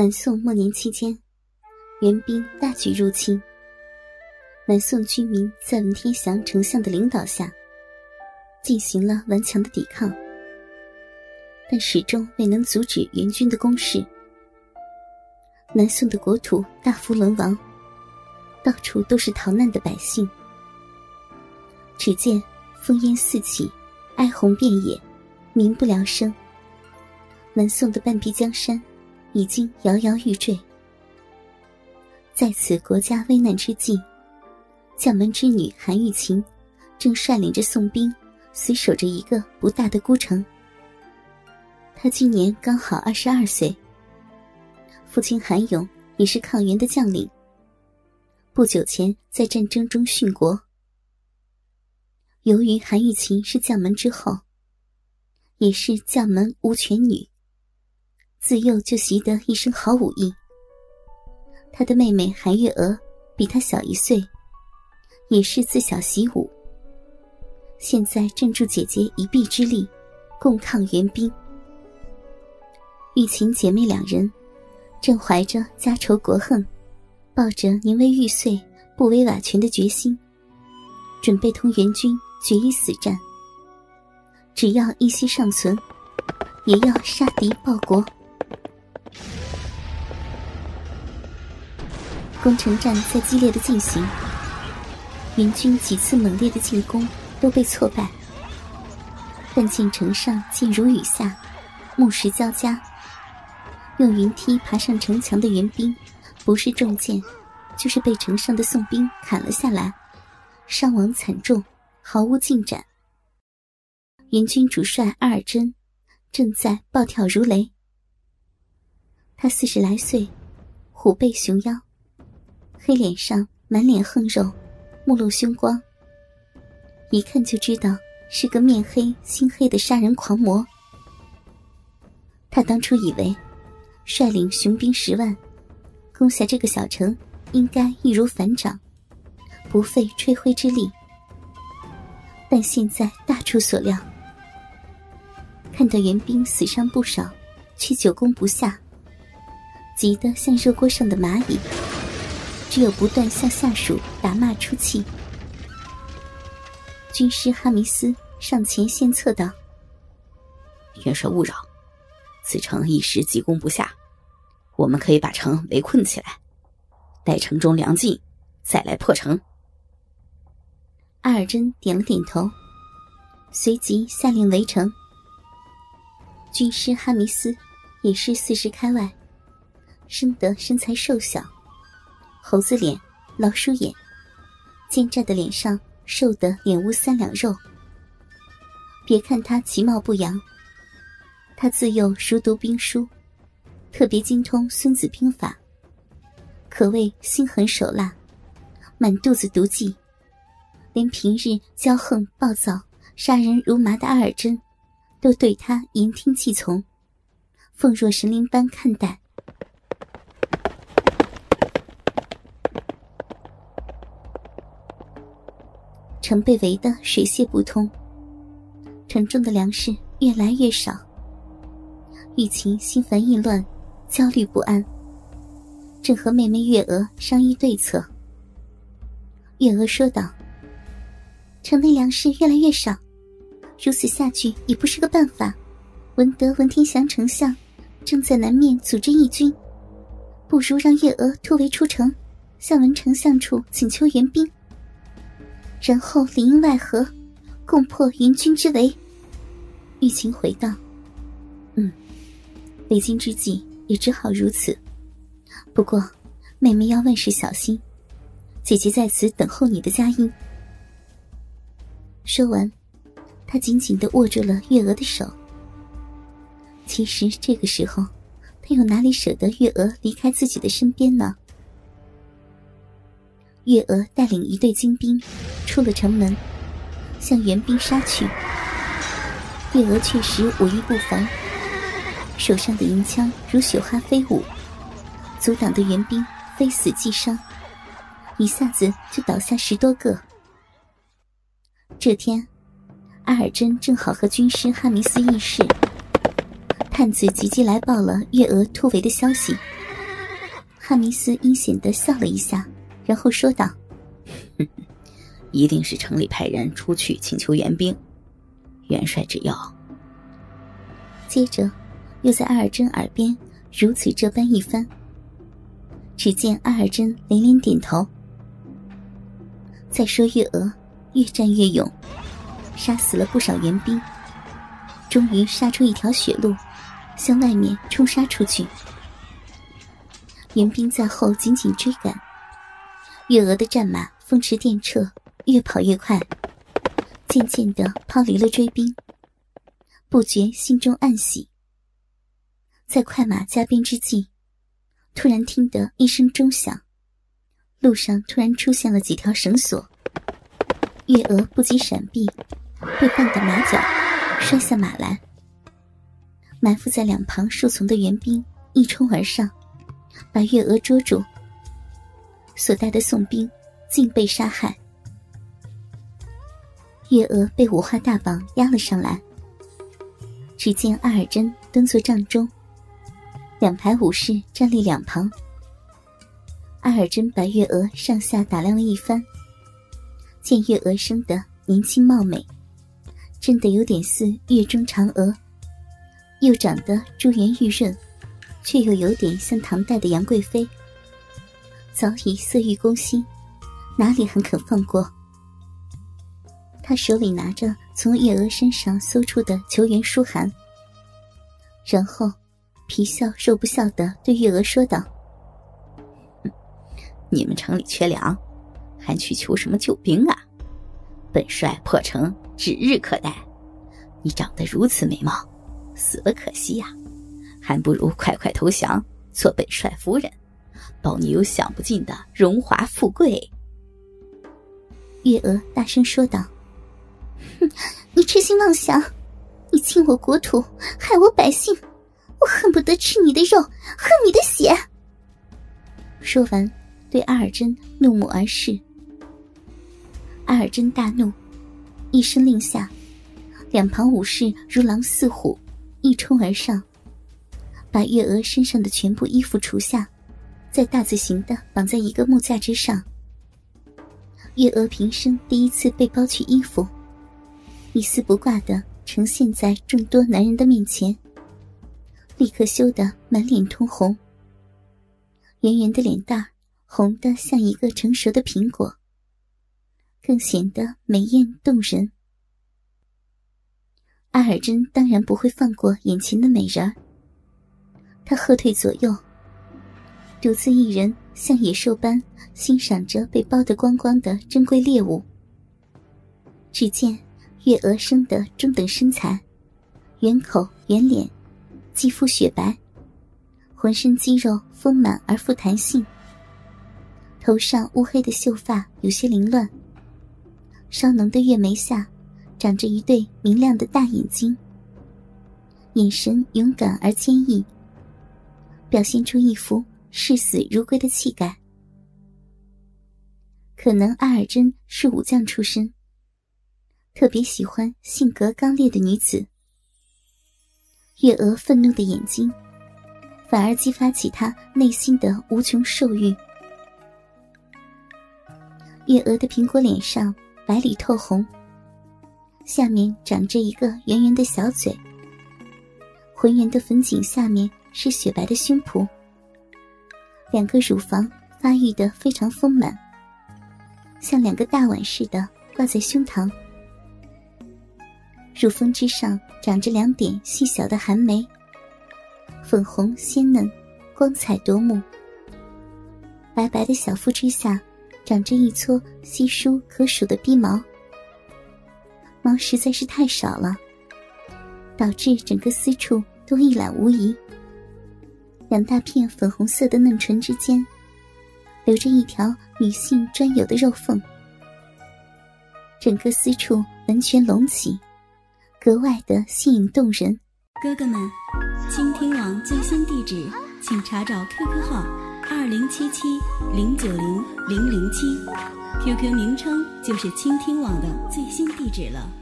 南宋末年期间，元兵大举入侵。南宋军民在文天祥丞相的领导下，进行了顽强的抵抗，但始终未能阻止元军的攻势。南宋的国土大幅沦亡，到处都是逃难的百姓。只见烽烟四起，哀鸿遍野，民不聊生。南宋的半壁江山。已经摇摇欲坠，在此国家危难之际，将门之女韩玉琴正率领着宋兵死守着一个不大的孤城。她今年刚好二十二岁，父亲韩勇也是抗元的将领，不久前在战争中殉国。由于韩玉琴是将门之后，也是将门无权女。自幼就习得一身好武艺。他的妹妹韩月娥比他小一岁，也是自小习武。现在正助姐姐一臂之力，共抗元兵。玉琴姐妹两人正怀着家仇国恨，抱着宁为玉碎不为瓦全的决心，准备同元军决一死战。只要一息尚存，也要杀敌报国。攻城战在激烈的进行，援军几次猛烈的进攻都被挫败。但见城上箭如雨下，木石交加。用云梯爬上城墙的援兵，不是中箭，就是被城上的宋兵砍了下来，伤亡惨重，毫无进展。援军主帅阿尔真正在暴跳如雷。他四十来岁，虎背熊腰。黑脸上满脸横肉，目露凶光，一看就知道是个面黑心黑的杀人狂魔。他当初以为，率领雄兵十万，攻下这个小城，应该易如反掌，不费吹灰之力。但现在大出所料，看到援兵死伤不少，却久攻不下，急得像热锅上的蚂蚁。只有不断向下属打骂出气。军师哈密斯上前献策道：“元帅勿扰，此城一时急攻不下，我们可以把城围困起来，待城中粮尽，再来破城。”阿尔真点了点头，随即下令围城。军师哈密斯也是四十开外，生得身材瘦小。猴子脸，老鼠眼，奸诈的脸上瘦得脸无三两肉。别看他其貌不扬，他自幼熟读兵书，特别精通《孙子兵法》，可谓心狠手辣，满肚子毒计，连平日骄横暴躁、杀人如麻的阿尔真，都对他言听计从，奉若神灵般看待。城被围得水泄不通，城中的粮食越来越少。玉琴心烦意乱，焦虑不安，正和妹妹月娥商议对策。月娥说道：“城内粮食越来越少，如此下去也不是个办法。闻得文天祥丞相正在南面组织义军，不如让月娥突围出城，向文丞相处请求援兵。”然后里应外合，共破援军之围。玉琴回道：“嗯，为今之计也只好如此。不过，妹妹要万事小心，姐姐在此等候你的佳音。”说完，他紧紧的握住了月娥的手。其实这个时候，他又哪里舍得月娥离开自己的身边呢？月娥带领一队精兵出了城门，向援兵杀去。月娥确实武艺不凡，手上的银枪如雪花飞舞，阻挡的援兵非死即伤，一下子就倒下十多个。这天，阿尔真正好和军师哈弥斯议事，探子急急来报了月娥突围的消息。哈密斯阴险的笑了一下，然后说道：“一定是城里派人出去请求援兵。元帅只要……”接着，又在阿尔真耳边如此这般一番。只见阿尔真连连点头。再说月娥越战越勇，杀死了不少援兵，终于杀出一条血路，向外面冲杀出去。援兵在后紧紧追赶，月娥的战马风驰电掣，越跑越快，渐渐的抛离了追兵。不觉心中暗喜。在快马加鞭之际，突然听得一声钟响，路上突然出现了几条绳索。月娥不及闪避，被绊得马脚，摔下马来。埋伏在两旁树丛的援兵一冲而上。把月娥捉住，所带的宋兵尽被杀害。月娥被五花大绑押了上来。只见阿尔真蹲坐帐中，两排武士站立两旁。阿尔真把月娥上下打量了一番，见月娥生得年轻貌美，真的有点似月中嫦娥，又长得珠圆玉润。却又有点像唐代的杨贵妃，早已色欲攻心，哪里还肯放过？他手里拿着从月娥身上搜出的求援书函，然后皮笑肉不笑的对月娥说道：“你们城里缺粮，还去求什么救兵啊？本帅破城指日可待。你长得如此美貌，死了可惜呀。”还不如快快投降，做本帅夫人，保你有享不尽的荣华富贵。月娥大声说道：“哼，你痴心妄想！你侵我国土，害我百姓，我恨不得吃你的肉，喝你的血！”说完，对阿尔真怒目而视。阿尔真大怒，一声令下，两旁武士如狼似虎，一冲而上。把月娥身上的全部衣服除下，再大字形的绑在一个木架之上。月娥平生第一次被剥去衣服，一丝不挂的呈现在众多男人的面前，立刻羞得满脸通红。圆圆的脸蛋红的像一个成熟的苹果，更显得美艳动人。阿尔真当然不会放过眼前的美人儿。他喝退左右，独自一人像野兽般欣赏着被剥得光光的珍贵猎物。只见月娥生得中等身材，圆口圆脸，肌肤雪白，浑身肌肉丰满而富弹性。头上乌黑的秀发有些凌乱，稍浓的月眉下长着一对明亮的大眼睛，眼神勇敢而坚毅。表现出一副视死如归的气概。可能阿尔真是武将出身，特别喜欢性格刚烈的女子。月娥愤怒的眼睛，反而激发起他内心的无穷兽欲。月娥的苹果脸上白里透红，下面长着一个圆圆的小嘴，浑圆的粉颈下面。是雪白的胸脯，两个乳房发育的非常丰满，像两个大碗似的挂在胸膛。乳峰之上长着两点细小的寒梅，粉红鲜嫩，光彩夺目。白白的小腹之下长着一撮稀疏可数的逼毛，毛实在是太少了，导致整个私处都一览无遗。两大片粉红色的嫩唇之间，留着一条女性专有的肉缝，整个私处完全隆起，格外的吸引动人。哥哥们，倾听网最新地址，请查找 QQ 号二零七七零九零零零七，QQ 名称就是倾听网的最新地址了。